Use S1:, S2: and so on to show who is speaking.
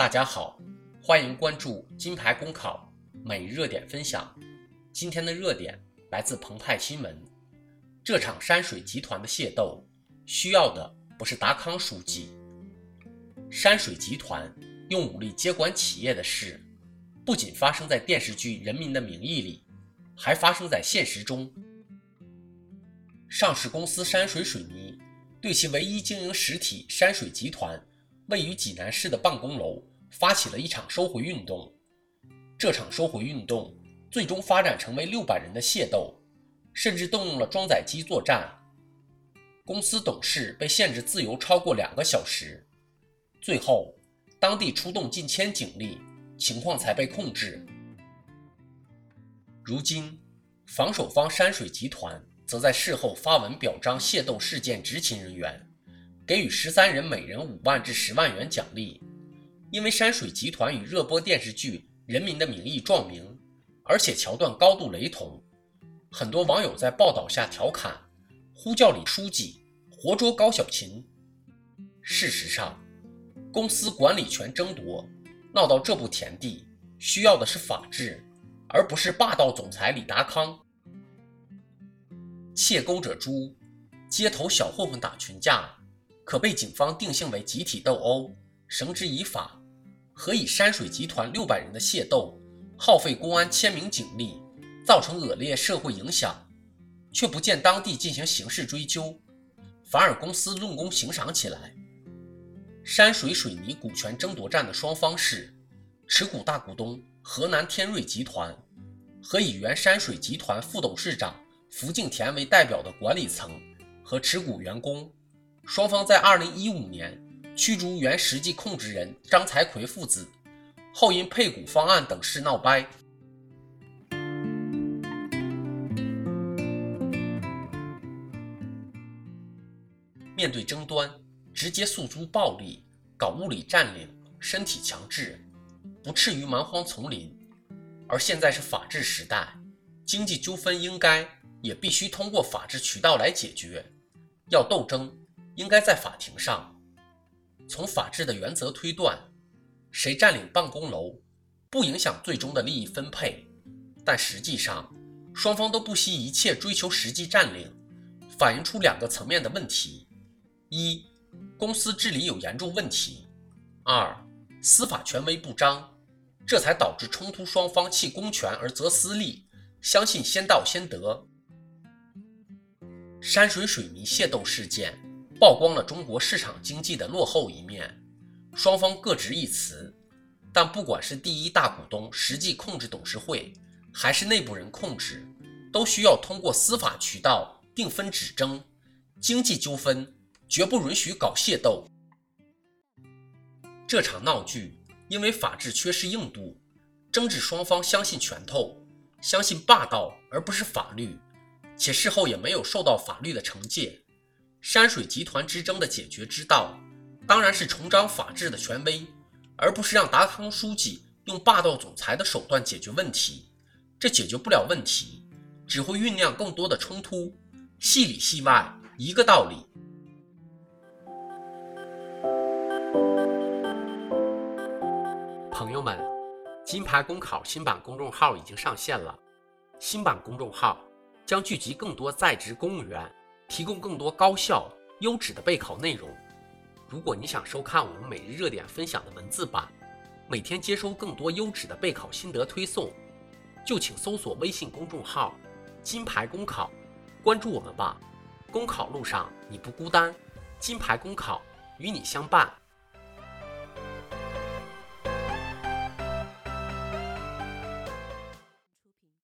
S1: 大家好，欢迎关注金牌公考每日热点分享。今天的热点来自澎湃新闻。这场山水集团的械斗，需要的不是达康书记。山水集团用武力接管企业的事，不仅发生在电视剧《人民的名义》里，还发生在现实中。上市公司山水水泥对其唯一经营实体山水集团。位于济南市的办公楼发起了一场收回运动，这场收回运动最终发展成为六百人的械斗，甚至动用了装载机作战。公司董事被限制自由超过两个小时，最后当地出动近千警力，情况才被控制。如今，防守方山水集团则在事后发文表彰械斗事件执勤人员。给予十三人每人五万至十万元奖励，因为山水集团与热播电视剧《人民的名义》撞名，而且桥段高度雷同，很多网友在报道下调侃，呼叫李书记活捉高小琴。事实上，公司管理权争夺闹到这步田地，需要的是法治，而不是霸道总裁李达康。窃钩者诛，街头小混混打群架。可被警方定性为集体斗殴，绳之以法；和以山水集团六百人的械斗，耗费公安千名警力，造成恶劣社会影响，却不见当地进行刑事追究，反而公司论功行赏起来。山水水泥股权争夺战的双方是持股大股东河南天瑞集团和以原山水集团副董事长福敬田为代表的管理层和持股员工。双方在二零一五年驱逐原实际控制人张才奎父子，后因配股方案等事闹掰。面对争端，直接诉诸暴力，搞物理占领、身体强制，不至于蛮荒丛林。而现在是法治时代，经济纠纷应该也必须通过法治渠道来解决。要斗争。应该在法庭上，从法治的原则推断，谁占领办公楼，不影响最终的利益分配。但实际上，双方都不惜一切追求实际占领，反映出两个层面的问题：一、公司治理有严重问题；二、司法权威不彰，这才导致冲突双方弃公权而择私利，相信先到先得。山水水泥械斗事件。曝光了中国市场经济的落后一面，双方各执一词，但不管是第一大股东实际控制董事会，还是内部人控制，都需要通过司法渠道定分止争。经济纠纷绝不允许搞械斗。这场闹剧因为法治缺失硬度，争执双方相信拳头，相信霸道而不是法律，且事后也没有受到法律的惩戒。山水集团之争的解决之道，当然是重掌法治的权威，而不是让达康书记用霸道总裁的手段解决问题。这解决不了问题，只会酝酿更多的冲突。戏里戏外，一个道理。朋友们，金牌公考新版公众号已经上线了，新版公众号将聚集更多在职公务员。提供更多高效、优质的备考内容。如果你想收看我们每日热点分享的文字版，每天接收更多优质的备考心得推送，就请搜索微信公众号“金牌公考”，关注我们吧。公考路上你不孤单，金牌公考与你相伴。